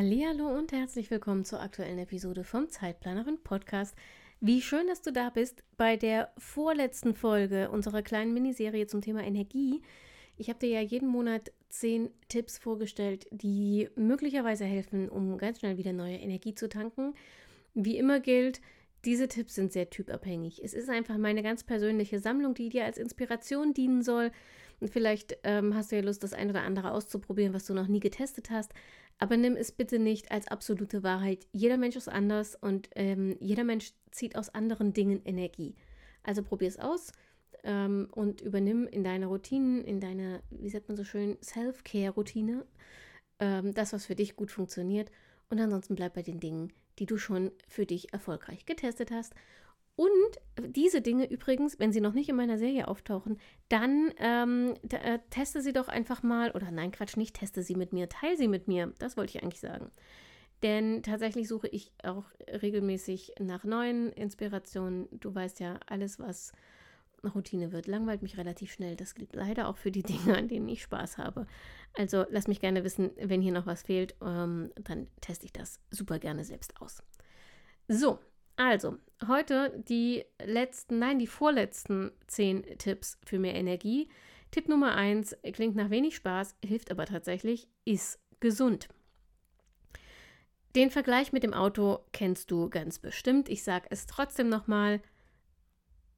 Hallo und herzlich willkommen zur aktuellen Episode vom Zeitplanerin Podcast. Wie schön, dass du da bist bei der vorletzten Folge unserer kleinen Miniserie zum Thema Energie. Ich habe dir ja jeden Monat zehn Tipps vorgestellt, die möglicherweise helfen, um ganz schnell wieder neue Energie zu tanken. Wie immer gilt, diese Tipps sind sehr typabhängig. Es ist einfach meine ganz persönliche Sammlung, die dir als Inspiration dienen soll. Und vielleicht ähm, hast du ja Lust, das ein oder andere auszuprobieren, was du noch nie getestet hast. Aber nimm es bitte nicht als absolute Wahrheit. Jeder Mensch ist anders und ähm, jeder Mensch zieht aus anderen Dingen Energie. Also probier es aus ähm, und übernimm in deine Routinen, in deine, wie sagt man so schön, Self-Care-Routine, ähm, das, was für dich gut funktioniert. Und ansonsten bleib bei den Dingen, die du schon für dich erfolgreich getestet hast. Und diese Dinge übrigens, wenn sie noch nicht in meiner Serie auftauchen, dann ähm, äh, teste sie doch einfach mal, oder nein, Quatsch, nicht teste sie mit mir, teile sie mit mir. Das wollte ich eigentlich sagen. Denn tatsächlich suche ich auch regelmäßig nach neuen Inspirationen. Du weißt ja, alles, was Routine wird, langweilt mich relativ schnell. Das gilt leider auch für die Dinge, an denen ich Spaß habe. Also lass mich gerne wissen, wenn hier noch was fehlt, ähm, dann teste ich das super gerne selbst aus. So, also, heute die letzten, nein, die vorletzten zehn Tipps für mehr Energie. Tipp Nummer eins klingt nach wenig Spaß, hilft aber tatsächlich, ist gesund. Den Vergleich mit dem Auto kennst du ganz bestimmt. Ich sage es trotzdem nochmal,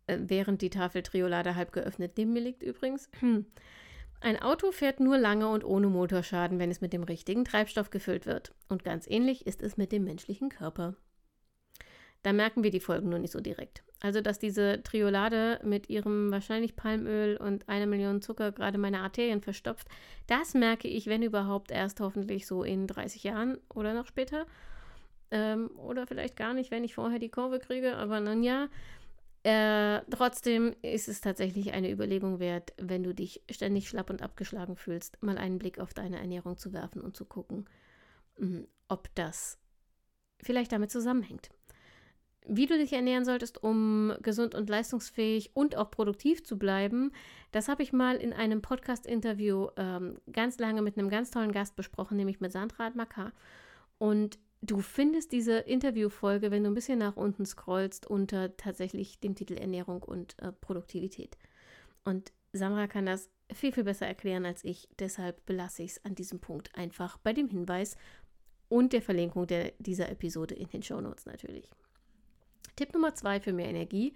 äh, während die Tafel Triolade halb geöffnet neben mir liegt übrigens. Ein Auto fährt nur lange und ohne Motorschaden, wenn es mit dem richtigen Treibstoff gefüllt wird. Und ganz ähnlich ist es mit dem menschlichen Körper. Da merken wir die Folgen nur nicht so direkt. Also, dass diese Triolade mit ihrem wahrscheinlich Palmöl und einer Million Zucker gerade meine Arterien verstopft, das merke ich, wenn überhaupt, erst hoffentlich so in 30 Jahren oder noch später. Ähm, oder vielleicht gar nicht, wenn ich vorher die Kurve kriege, aber nun ja. Äh, trotzdem ist es tatsächlich eine Überlegung wert, wenn du dich ständig schlapp und abgeschlagen fühlst, mal einen Blick auf deine Ernährung zu werfen und zu gucken, mh, ob das vielleicht damit zusammenhängt wie du dich ernähren solltest, um gesund und leistungsfähig und auch produktiv zu bleiben, das habe ich mal in einem Podcast-Interview ähm, ganz lange mit einem ganz tollen Gast besprochen, nämlich mit Sandra Admaka. Und du findest diese Interviewfolge, wenn du ein bisschen nach unten scrollst, unter tatsächlich dem Titel Ernährung und äh, Produktivität. Und Sandra kann das viel, viel besser erklären als ich. Deshalb belasse ich es an diesem Punkt einfach bei dem Hinweis und der Verlinkung der, dieser Episode in den Show Notes natürlich. Tipp Nummer zwei für mehr Energie.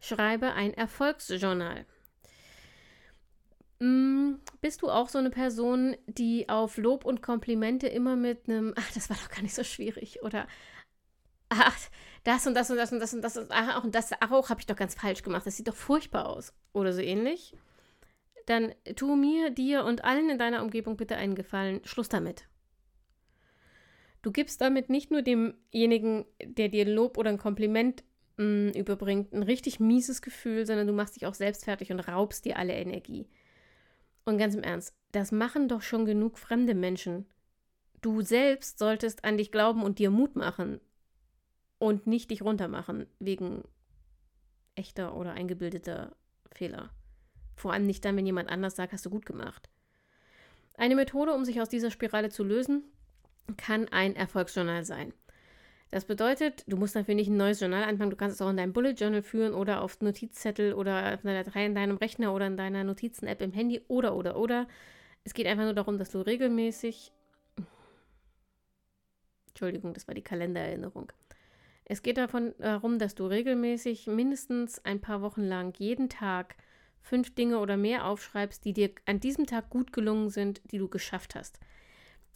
Schreibe ein Erfolgsjournal. Mm, bist du auch so eine Person, die auf Lob und Komplimente immer mit einem, ach, das war doch gar nicht so schwierig oder ach, das und das und das und das und das und ach, und das auch habe ich doch ganz falsch gemacht, das sieht doch furchtbar aus oder so ähnlich, dann tu mir, dir und allen in deiner Umgebung bitte einen Gefallen, Schluss damit. Du gibst damit nicht nur demjenigen, der dir Lob oder ein Kompliment mh, mm, überbringt, ein richtig mieses Gefühl, sondern du machst dich auch selbst fertig und raubst dir alle Energie. Und ganz im Ernst, das machen doch schon genug fremde Menschen. Du selbst solltest an dich glauben und dir Mut machen und nicht dich runtermachen wegen echter oder eingebildeter Fehler. Vor allem nicht dann, wenn jemand anders sagt, hast du gut gemacht. Eine Methode, um sich aus dieser Spirale zu lösen, kann ein Erfolgsjournal sein. Das bedeutet, du musst dafür nicht ein neues Journal anfangen, du kannst es auch in deinem Bullet Journal führen oder auf Notizzettel oder auf einer Datei in deinem Rechner oder in deiner Notizen-App im Handy oder, oder, oder. Es geht einfach nur darum, dass du regelmäßig. Entschuldigung, das war die Kalendererinnerung. Es geht davon darum, dass du regelmäßig mindestens ein paar Wochen lang jeden Tag fünf Dinge oder mehr aufschreibst, die dir an diesem Tag gut gelungen sind, die du geschafft hast.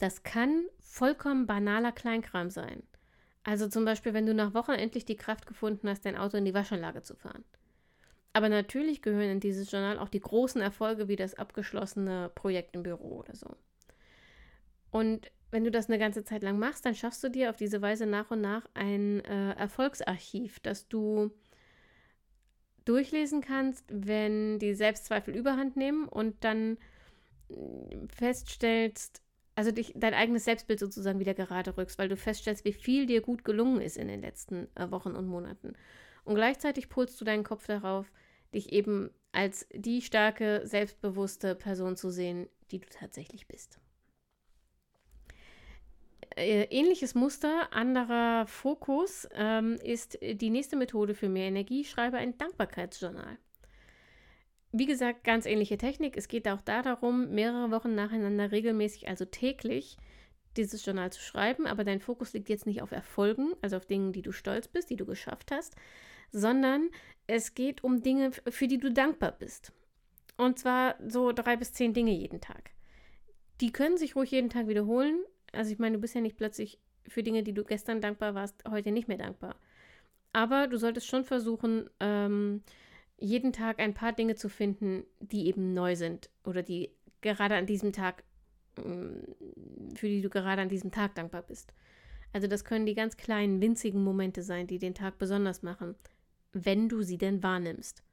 Das kann vollkommen banaler Kleinkram sein. Also zum Beispiel, wenn du nach Wochen endlich die Kraft gefunden hast, dein Auto in die Waschanlage zu fahren. Aber natürlich gehören in dieses Journal auch die großen Erfolge wie das abgeschlossene Projekt im Büro oder so. Und wenn du das eine ganze Zeit lang machst, dann schaffst du dir auf diese Weise nach und nach ein äh, Erfolgsarchiv, das du durchlesen kannst, wenn die Selbstzweifel überhand nehmen und dann mm, feststellst, also dich, dein eigenes Selbstbild sozusagen wieder gerade rückst, weil du feststellst, wie viel dir gut gelungen ist in den letzten äh, Wochen und Monaten. Und gleichzeitig pulst du deinen Kopf darauf, dich eben als die starke, selbstbewusste Person zu sehen, die du tatsächlich bist. Äh, ähnliches Muster, anderer Fokus ähm, ist die nächste Methode für mehr Energie. Schreibe ein Dankbarkeitsjournal. Wie gesagt, ganz ähnliche Technik. Es geht auch da darum, mehrere Wochen nacheinander regelmäßig, also täglich, dieses Journal zu schreiben. Aber dein Fokus liegt jetzt nicht auf Erfolgen, also auf Dingen, die du stolz bist, die du geschafft hast, sondern es geht um Dinge, für die du dankbar bist. Und zwar so drei bis zehn Dinge jeden Tag. Die können sich ruhig jeden Tag wiederholen. Also ich meine, du bist ja nicht plötzlich für Dinge, die du gestern dankbar warst, heute nicht mehr dankbar. Aber du solltest schon versuchen, ähm, jeden Tag ein paar Dinge zu finden, die eben neu sind oder die gerade an diesem Tag, mm, für die du gerade an diesem Tag dankbar bist. Also das können die ganz kleinen, winzigen Momente sein, die den Tag besonders machen, wenn du sie denn wahrnimmst.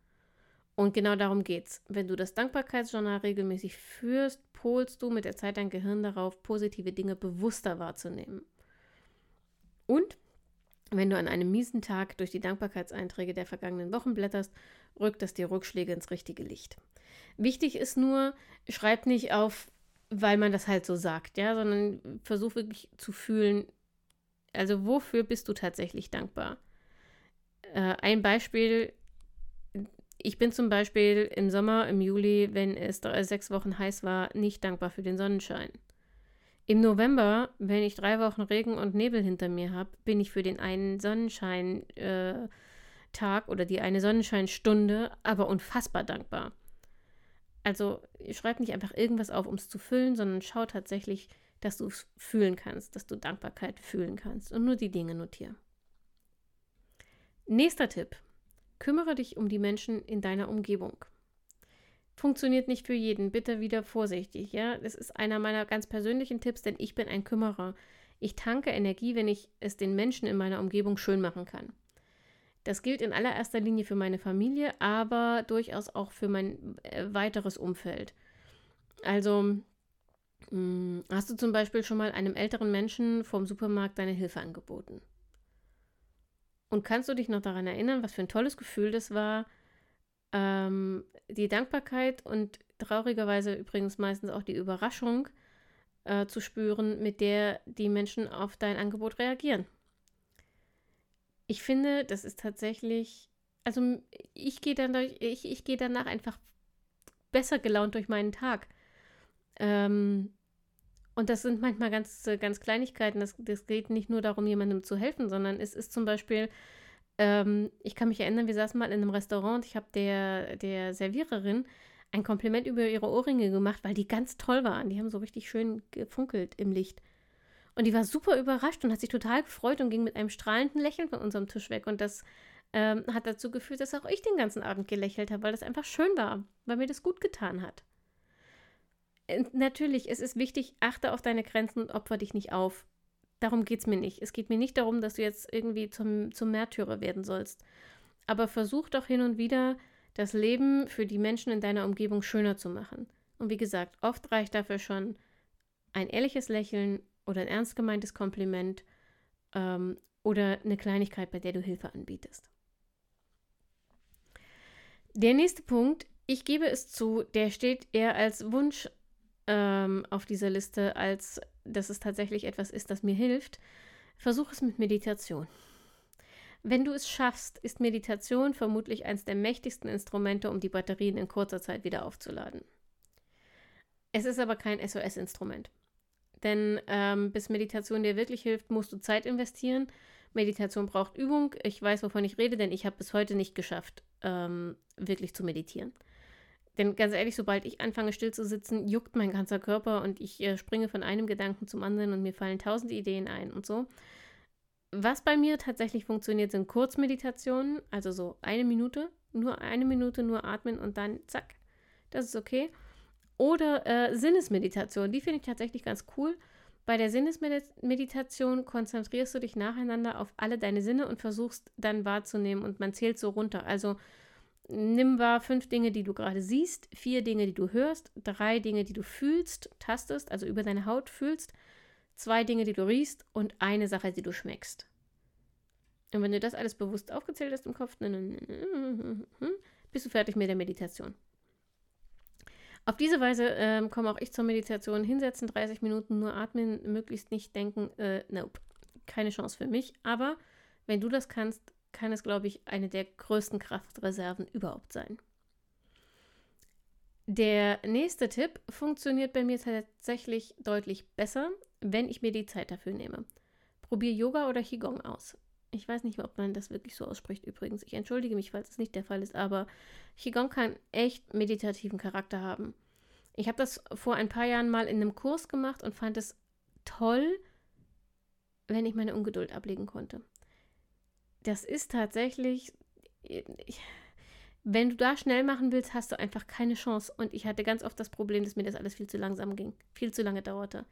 Und genau darum geht's. Wenn du das Dankbarkeitsjournal regelmäßig führst, polst du mit der Zeit dein Gehirn darauf, positive Dinge bewusster wahrzunehmen. Und wenn du an einem miesen Tag durch die Dankbarkeitseinträge der vergangenen Wochen blätterst, rückt das die Rückschläge ins richtige Licht. Wichtig ist nur, schreib nicht auf, weil man das halt so sagt, ja, sondern versuch wirklich zu fühlen, also wofür bist du tatsächlich dankbar? Äh, ein Beispiel, ich bin zum Beispiel im Sommer, im Juli, wenn es sechs Wochen heiß war, nicht dankbar für den Sonnenschein. Im November, wenn ich drei Wochen Regen und Nebel hinter mir habe, bin ich für den einen Sonnenschein äh, oder die eine Sonnenscheinstunde aber unfassbar dankbar. Also schreib nicht einfach irgendwas auf, um es zu füllen, sondern schau tatsächlich, dass du es fühlen kannst, dass du Dankbarkeit fühlen kannst und nur die Dinge notieren. Nächster Tipp. Kümmere dich um die Menschen in deiner Umgebung funktioniert nicht für jeden. Bitte wieder vorsichtig, ja. Das ist einer meiner ganz persönlichen Tipps, denn ich bin ein Kümmerer. Ich tanke Energie, wenn ich es den Menschen in meiner Umgebung schön machen kann. Das gilt in allererster Linie für meine Familie, aber durchaus auch für mein äh, weiteres Umfeld. Also, mh, hm, hast du zum Beispiel schon mal einem älteren Menschen vom Supermarkt deine Hilfe angeboten? Und kannst du dich noch daran erinnern, was für ein tolles Gefühl das war, ähm, die Dankbarkeit und traurigerweise übrigens meistens auch die Überraschung äh, zu spüren, mit der die Menschen auf dein Angebot reagieren. Ich finde, das ist tatsächlich, also ich gehe dann durch, ich, ich gehe danach einfach besser gelaunt durch meinen Tag. Ähm, und das sind manchmal ganz, ganz Kleinigkeiten. Das, das geht nicht nur darum, jemandem zu helfen, sondern es ist zum Beispiel ähm, ich kann mich erinnern, wir saßen mal in einem Restaurant. Ich habe der, der Serviererin ein Kompliment über ihre Ohrringe gemacht, weil die ganz toll waren. Die haben so richtig schön gefunkelt im Licht. Und die war super überrascht und hat sich total gefreut und ging mit einem strahlenden Lächeln von unserem Tisch weg. Und das ähm, hat dazu geführt, dass auch ich den ganzen Abend gelächelt habe, weil das einfach schön war, weil mir das gut getan hat. Und natürlich, es ist wichtig, achte auf deine Grenzen und opfer dich nicht auf. Darum geht es mir nicht. Es geht mir nicht darum, dass du jetzt irgendwie zum, zum Märtyrer werden sollst. Aber versuch doch hin und wieder, das Leben für die Menschen in deiner Umgebung schöner zu machen. Und wie gesagt, oft reicht dafür schon ein ehrliches Lächeln oder ein ernst gemeintes Kompliment ähm, oder eine Kleinigkeit, bei der du Hilfe anbietest. Der nächste Punkt, ich gebe es zu, der steht eher als Wunsch ähm, auf dieser Liste, als dass es tatsächlich etwas ist, das mir hilft, versuch es mit Meditation. Wenn du es schaffst, ist Meditation vermutlich eines der mächtigsten Instrumente, um die Batterien in kurzer Zeit wieder aufzuladen. Es ist aber kein SOS-Instrument. Denn ähm, bis Meditation dir wirklich hilft, musst du Zeit investieren. Meditation braucht Übung. Ich weiß, wovon ich rede, denn ich habe bis heute nicht geschafft, ähm, wirklich zu meditieren. Denn ganz ehrlich, sobald ich anfange still zu sitzen, juckt mein ganzer Körper und ich äh, springe von einem Gedanken zum anderen und mir fallen tausend Ideen ein und so. Was bei mir tatsächlich funktioniert, sind Kurzmeditationen, also so eine Minute, nur eine Minute, nur atmen und dann zack, das ist okay. Oder äh, Sinnesmeditation, die finde ich tatsächlich ganz cool. Bei der Sinnesmeditation konzentrierst du dich nacheinander auf alle deine Sinne und versuchst dann wahrzunehmen und man zählt so runter. Also nimm wahr fünf Dinge, die du gerade siehst, vier Dinge, die du hörst, drei Dinge, die du fühlst, tastest, also über deine Haut fühlst, zwei Dinge, die du riechst und eine Sache, die du schmeckst. Und wenn du das alles bewusst aufgezählt hast im Kopf, bist du fertig mit der Meditation. Auf diese Weise ähm, komme auch ich zur Meditation. Hinsetzen, 30 Minuten nur atmen, möglichst nicht denken, äh, nope, keine Chance für mich. Aber wenn du das kannst, kann es, glaube ich, eine der größten Kraftreserven überhaupt sein. Der nächste Tipp funktioniert bei mir tatsächlich deutlich besser, wenn ich mir die Zeit dafür nehme. Probier Yoga oder Qigong aus. Ich weiß nicht, ob man das wirklich so ausspricht übrigens. Ich entschuldige mich, falls es nicht der Fall ist, aber Qigong kann echt meditativen Charakter haben. Ich habe das vor ein paar Jahren mal in einem Kurs gemacht und fand es toll, wenn ich meine Ungeduld ablegen konnte. Das ist tatsächlich, wenn du da schnell machen willst, hast du einfach keine Chance. Und ich hatte ganz oft das Problem, dass mir das alles viel zu langsam ging, viel zu lange dauerte.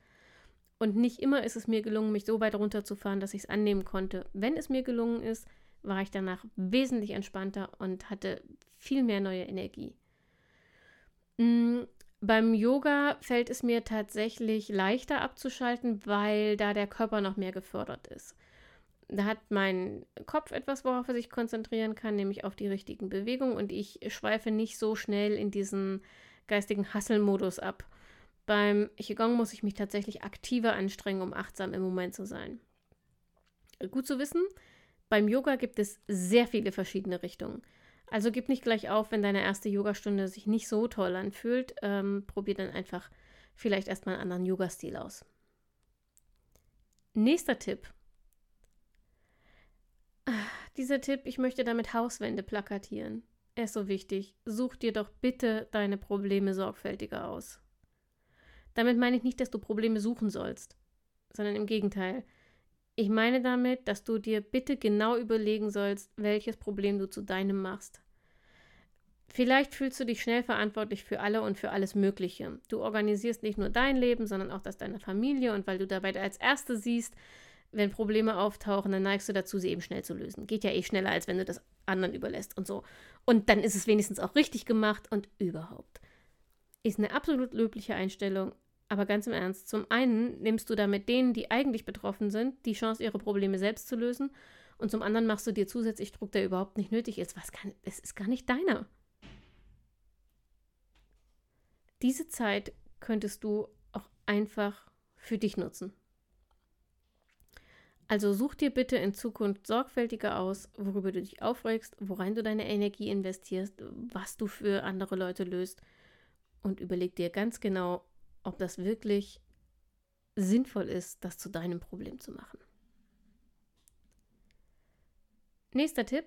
Und nicht immer ist es mir gelungen, mich so weit runterzufahren, dass ich es annehmen konnte. Wenn es mir gelungen ist, war ich danach wesentlich entspannter und hatte viel mehr neue Energie. Mhm. Beim Yoga fällt es mir tatsächlich leichter abzuschalten, weil da der Körper noch mehr gefördert ist. Da hat mein Kopf etwas, worauf er sich konzentrieren kann, nämlich auf die richtigen Bewegungen und ich schweife nicht so schnell in diesen geistigen Hasselmodus ab. Beim Qigong muss ich mich tatsächlich aktiver anstrengen, um achtsam im Moment zu sein. Gut zu wissen, beim Yoga gibt es sehr viele verschiedene Richtungen. Also gib nicht gleich auf, wenn deine erste Yogastunde sich nicht so toll anfühlt. Ähm, probier dann einfach vielleicht erstmal einen anderen Yoga-Stil aus. Nächster Tipp. Dieser Tipp, ich möchte damit Hauswände plakatieren. Er ist so wichtig. Such dir doch bitte deine Probleme sorgfältiger aus. Damit meine ich nicht, dass du Probleme suchen sollst, sondern im Gegenteil. Ich meine damit, dass du dir bitte genau überlegen sollst, welches Problem du zu deinem machst. Vielleicht fühlst du dich schnell verantwortlich für alle und für alles Mögliche. Du organisierst nicht nur dein Leben, sondern auch das deiner Familie und weil du dabei als Erste siehst, wenn Probleme auftauchen, dann neigst du dazu, sie eben schnell zu lösen. Geht ja eh schneller, als wenn du das anderen überlässt und so. Und dann ist es wenigstens auch richtig gemacht und überhaupt. Ist eine absolut löbliche Einstellung, aber ganz im Ernst, zum einen nimmst du damit denen, die eigentlich betroffen sind, die Chance, ihre Probleme selbst zu lösen. Und zum anderen machst du dir zusätzlich Druck, der überhaupt nicht nötig ist. Was kann, es ist gar nicht deiner. Diese Zeit könntest du auch einfach für dich nutzen. Also such dir bitte in Zukunft sorgfältiger aus, worüber du dich aufregst, worein du deine Energie investierst, was du für andere Leute löst und überleg dir ganz genau, ob das wirklich sinnvoll ist, das zu deinem Problem zu machen. Nächster Tipp.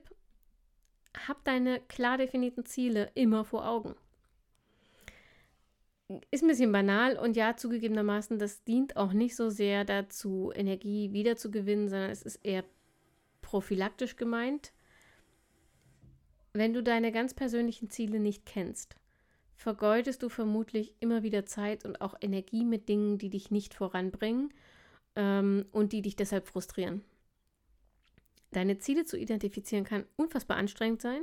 Hab deine klar definierten Ziele immer vor Augen. Ist ein bisschen banal und ja, zugegebenermaßen, das dient auch nicht so sehr dazu, Energie wiederzugewinnen, sondern es ist eher prophylaktisch gemeint. Wenn du deine ganz persönlichen Ziele nicht kennst, vergeudest du vermutlich immer wieder Zeit und auch Energie mit Dingen, die dich nicht voranbringen ähm, und die dich deshalb frustrieren. Deine Ziele zu identifizieren kann unfassbar anstrengend sein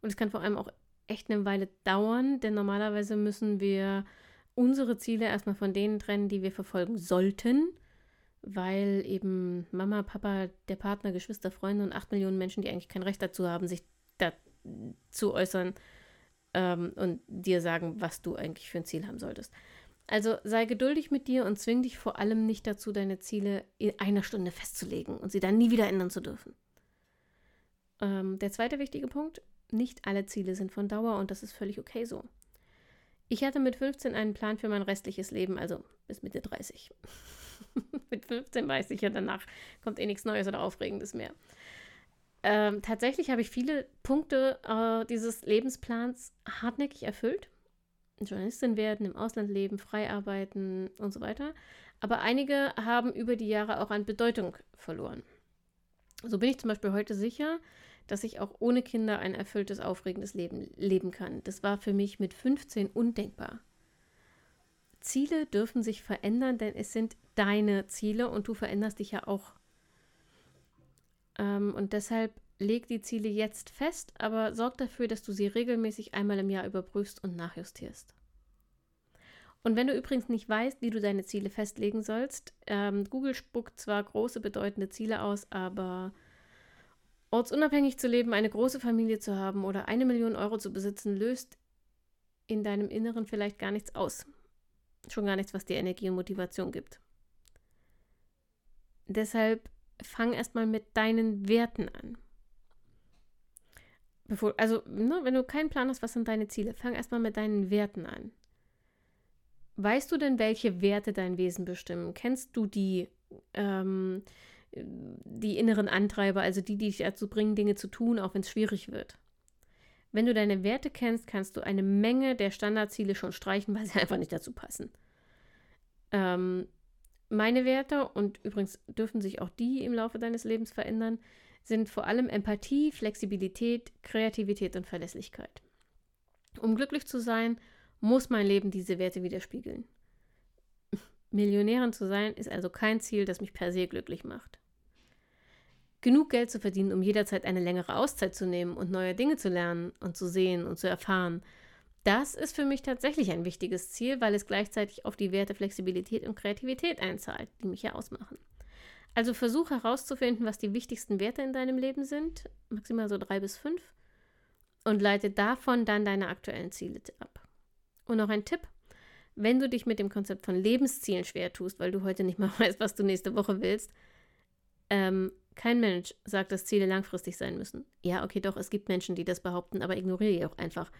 und es kann vor allem auch echt eine Weile dauern, denn normalerweise müssen wir unsere Ziele erstmal von denen trennen, die wir verfolgen sollten, weil eben Mama, Papa, der Partner, Geschwister, Freunde und acht Millionen Menschen, die eigentlich kein Recht dazu haben, sich dazu äußern, ähm, und dir sagen, was du eigentlich für ein Ziel haben solltest. Also sei geduldig mit dir und zwing dich vor allem nicht dazu, deine Ziele in einer Stunde festzulegen und sie dann nie wieder ändern zu dürfen. Ähm, der zweite wichtige Punkt, nicht alle Ziele sind von Dauer und das ist völlig okay so. Ich hatte mit 15 einen Plan für mein restliches Leben, also bis Mitte 30. mit 15 weiß ich ja, danach kommt eh nichts Neues oder Aufregendes mehr. Ähm, tatsächlich habe ich viele Punkte äh, dieses Lebensplans hartnäckig erfüllt. Journalistin werden, im Ausland leben, frei arbeiten und so weiter. Aber einige haben über die Jahre auch an Bedeutung verloren. So bin ich zum Beispiel heute sicher, dass ich auch ohne Kinder ein erfülltes, aufregendes Leben leben kann. Das war für mich mit 15 undenkbar. Ziele dürfen sich verändern, denn es sind deine Ziele und du veränderst dich ja auch. Ähm, und deshalb leg die Ziele jetzt fest, aber sorg dafür, dass du sie regelmäßig einmal im Jahr überprüfst und nachjustierst. Und wenn du übrigens nicht weißt, wie du deine Ziele festlegen sollst, ähm, Google spuckt zwar große, bedeutende Ziele aus, aber ortsunabhängig zu leben, eine große Familie zu haben oder eine Million Euro zu besitzen, löst in deinem Inneren vielleicht gar nichts aus. Schon gar nichts, was dir Energie und Motivation gibt. Deshalb fang erstmal mit deinen Werten an. Bevor, also, ne, wenn du keinen Plan hast, was sind deine Ziele, fang erstmal mit deinen Werten an. Weißt du denn, welche Werte dein Wesen bestimmen? Kennst du die, ähm, die inneren Antreiber, also die, die dich dazu bringen, Dinge zu tun, auch wenn es schwierig wird? Wenn du deine Werte kennst, kannst du eine Menge der Standardziele schon streichen, weil sie einfach nicht dazu passen. Ähm, meine Werte, und übrigens dürfen sich auch die im Laufe deines Lebens verändern, sind vor allem Empathie, Flexibilität, Kreativität und Verlässlichkeit. Um glücklich zu sein, muss mein Leben diese Werte widerspiegeln. Millionärin zu sein ist also kein Ziel, das mich per se glücklich macht genug Geld zu verdienen, um jederzeit eine längere Auszeit zu nehmen und neue Dinge zu lernen und zu sehen und zu erfahren. Das ist für mich tatsächlich ein wichtiges Ziel, weil es gleichzeitig auf die Werte Flexibilität und Kreativität einzahlt, die mich ja ausmachen. Also versuch herauszufinden, was die wichtigsten Werte in deinem Leben sind, maximal so drei bis fünf, und leite davon dann deine aktuellen Ziele ab. Und noch ein Tipp, wenn du dich mit dem Konzept von Lebenszielen schwer tust, weil du heute nicht mal weißt, was du nächste Woche willst, ähm, kein Mensch sagt, dass Ziele langfristig sein müssen. Ja, okay, doch, es gibt Menschen, die das behaupten, aber ignoriere ihr auch einfach.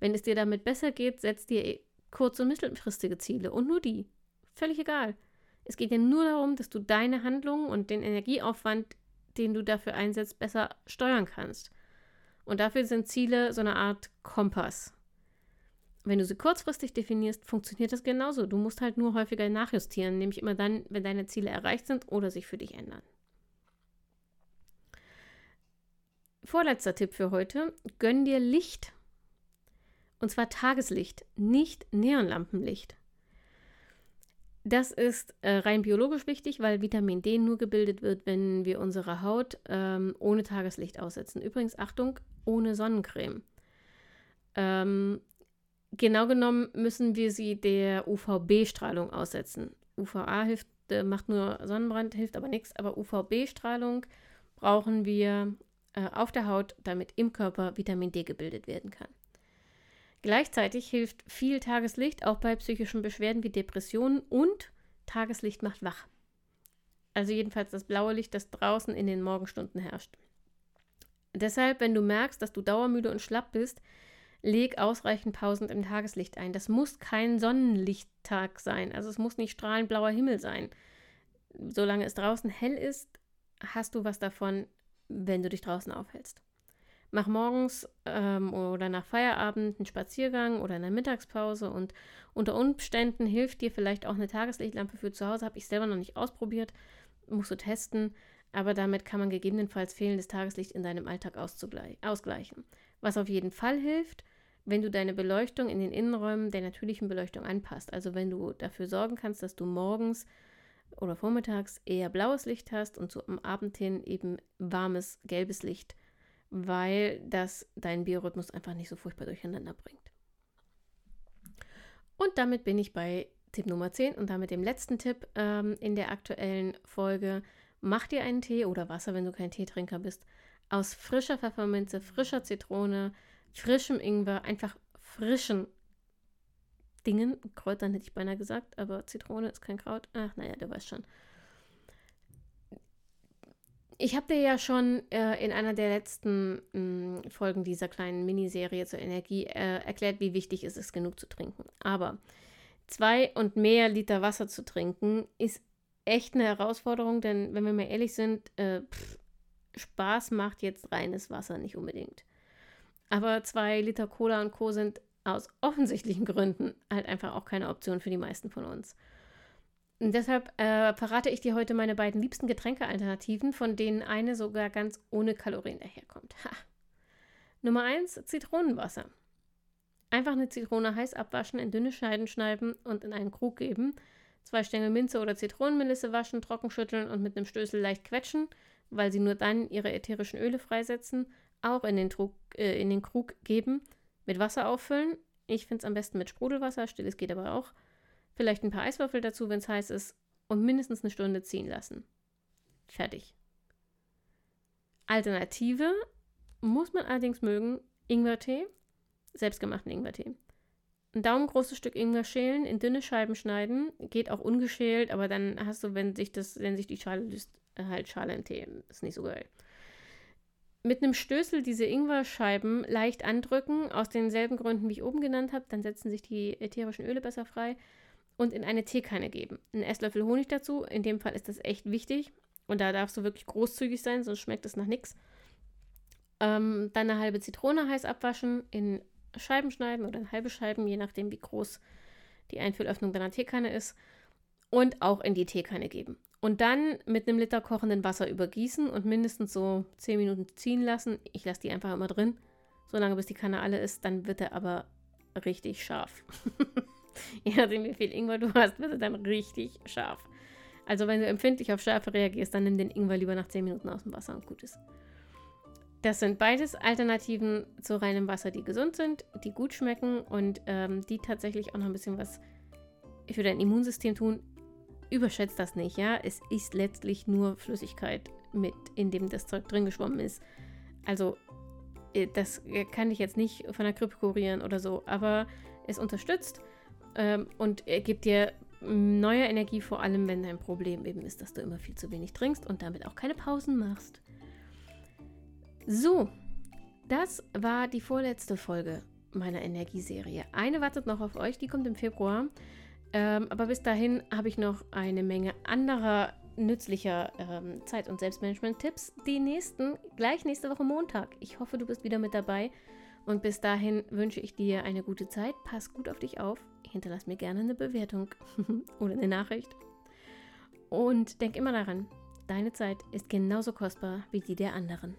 Wenn es dir damit besser geht, setz dir kurz- und mittelfristige Ziele und nur die. Völlig egal. Es geht ja nur darum, dass du deine Handlungen und den Energieaufwand, den du dafür einsetzt, besser steuern kannst. Und dafür sind Ziele so eine Art Kompass. Wenn du sie kurzfristig definierst, funktioniert das genauso. Du musst halt nur häufiger nachjustieren, nämlich immer dann, wenn deine Ziele erreicht sind oder sich für dich ändern. Vorletzter Tipp für heute: Gönn dir Licht. Und zwar Tageslicht, nicht Neonlampenlicht. Das ist äh, rein biologisch wichtig, weil Vitamin D nur gebildet wird, wenn wir unsere Haut ähm, ohne Tageslicht aussetzen. Übrigens, Achtung, ohne Sonnencreme. Ähm, genau genommen müssen wir sie der UVB-Strahlung aussetzen. UVA hilft, äh, macht nur Sonnenbrand, hilft aber nichts, aber UVB-Strahlung brauchen wir äh, auf der Haut, damit im Körper Vitamin D gebildet werden kann. Gleichzeitig hilft viel Tageslicht auch bei psychischen Beschwerden wie Depressionen und Tageslicht macht wach. Also jedenfalls das blaue Licht, das draußen in den Morgenstunden herrscht. Deshalb, wenn du merkst, dass du dauermüde und schlapp bist, leg ausreichend Pausen im Tageslicht ein. Das muss kein Sonnenlichttag sein. Also es muss nicht strahlend blauer Himmel sein. Solange es draußen hell ist, hast du was davon, wenn du dich draußen aufhältst. Mach morgens ähm, oder nach Feierabend einen Spaziergang oder eine Mittagspause und unter Umständen hilft dir vielleicht auch eine Tageslichtlampe für zu Hause. Habe ich selber noch nicht ausprobiert, musst du testen, aber damit kann man gegebenenfalls fehlendes Tageslicht in deinem Alltag ausgleichen. Was auf jeden Fall hilft, wenn du deine Beleuchtung in den Innenräumen der natürlichen Beleuchtung anpasst. Also wenn du dafür sorgen kannst, dass du morgens oder vormittags eher blaues Licht hast und so am Abend hin eben warmes gelbes Licht, weil das deinen Biorhythmus einfach nicht so furchtbar durcheinander bringt. Und damit bin ich bei Tipp Nummer 10 und damit dem letzten Tipp ähm, in der aktuellen Folge. Mach dir einen Tee oder Wasser, wenn du kein Teetrinker bist, aus frischer Pfefferminze, frischer Zitrone, frischem Ingwer, einfach frischen Dingen. Kräutern hätte ich beinahe gesagt, aber Zitrone ist kein Kraut. Ach, naja, du weißt schon. Ich habe dir ja schon äh, in einer der letzten mh, mm, Folgen dieser kleinen Miniserie zur Energie äh, erklärt, wie wichtig es ist, genug zu trinken. Aber zwei und mehr Liter Wasser zu trinken ist echt eine Herausforderung, denn wenn wir mal ehrlich sind, äh, pff, Spaß macht jetzt reines Wasser nicht unbedingt. Aber zwei Liter Cola und Co. sind aus offensichtlichen Gründen halt einfach auch keine Option für die meisten von uns. Und deshalb äh, verrate ich dir heute meine beiden liebsten Getränkealternativen, von denen eine sogar ganz ohne Kalorien daherkommt. Ha. Nummer 1, Zitronenwasser. Einfach eine Zitrone heiß abwaschen, in dünne Scheiben schneiden und in einen Krug geben. Zwei Stängel Minze oder Zitronenmelisse waschen, trocken schütteln und mit einem Stößel leicht quetschen, weil sie nur dann ihre ätherischen Öle freisetzen. Auch in den, Trug, äh, in den Krug geben, mit Wasser auffüllen. Ich finde es am besten mit Sprudelwasser, stilles geht aber auch. Vielleicht ein paar Eiswürfel dazu, wenn es heiß ist. Und mindestens eine Stunde ziehen lassen. Fertig. Alternative muss man allerdings mögen, Ingwertee selbstgemachten Ingwertee. Ein daumengroßes Stück Ingwer schälen, in dünne Scheiben schneiden. Geht auch ungeschält, aber dann hast du, wenn sich, das, wenn sich die Schale löst, halt Schale im Tee. Ist nicht so geil. Mit einem Stößel diese Ingwerscheiben leicht andrücken, aus denselben Gründen, wie ich oben genannt habe. Dann setzen sich die ätherischen Öle besser frei. Und in eine Teekanne geben. Ein Esslöffel Honig dazu. In dem Fall ist das echt wichtig. Und da darfst du wirklich großzügig sein, sonst schmeckt es nach nichts. Ähm, dann eine halbe Zitrone heiß abwaschen, in Scheiben schneiden oder in halbe Scheiben, je nachdem, wie groß die Einfüllöffnung deiner Teekanne ist. Und auch in die Teekanne geben. Und dann mit einem Liter kochenden Wasser übergießen und mindestens so 10 Minuten ziehen lassen. Ich lasse die einfach immer drin, solange bis die Kanne alle ist. Dann wird er aber richtig scharf. Je nachdem, wie viel Ingwer du hast, wird er dann richtig scharf. Also wenn du empfindlich auf Schärfe reagierst, dann nimm den Ingwer lieber nach 10 Minuten aus dem Wasser und gut ist. Das sind beides Alternativen zu reinem Wasser, die gesund sind, die gut schmecken und ähm, die tatsächlich auch noch ein bisschen was für dein Immunsystem tun. Überschätzt das nicht, ja. Es ist letztlich nur Flüssigkeit, mit in dem das Zeug drin geschwommen ist. Also, äh, das kann ich jetzt nicht von der Grippe kurieren oder so, aber es unterstützt ähm, und gibt dir neue Energie, vor allem wenn dein Problem eben ist, dass du immer viel zu wenig trinkst und damit auch keine Pausen machst. So, das war die vorletzte Folge meiner Energieserie. Eine wartet noch auf euch, die kommt im Februar. Ähm, aber bis dahin habe ich noch eine Menge anderer nützlicher ähm, Zeit- und Selbstmanagement-Tipps. Die nächsten gleich nächste Woche Montag. Ich hoffe, du bist wieder mit dabei. Und bis dahin wünsche ich dir eine gute Zeit. Pass gut auf dich auf. Hinterlass mir gerne eine Bewertung oder eine Nachricht. Und denk immer daran, deine Zeit ist genauso kostbar wie die der anderen.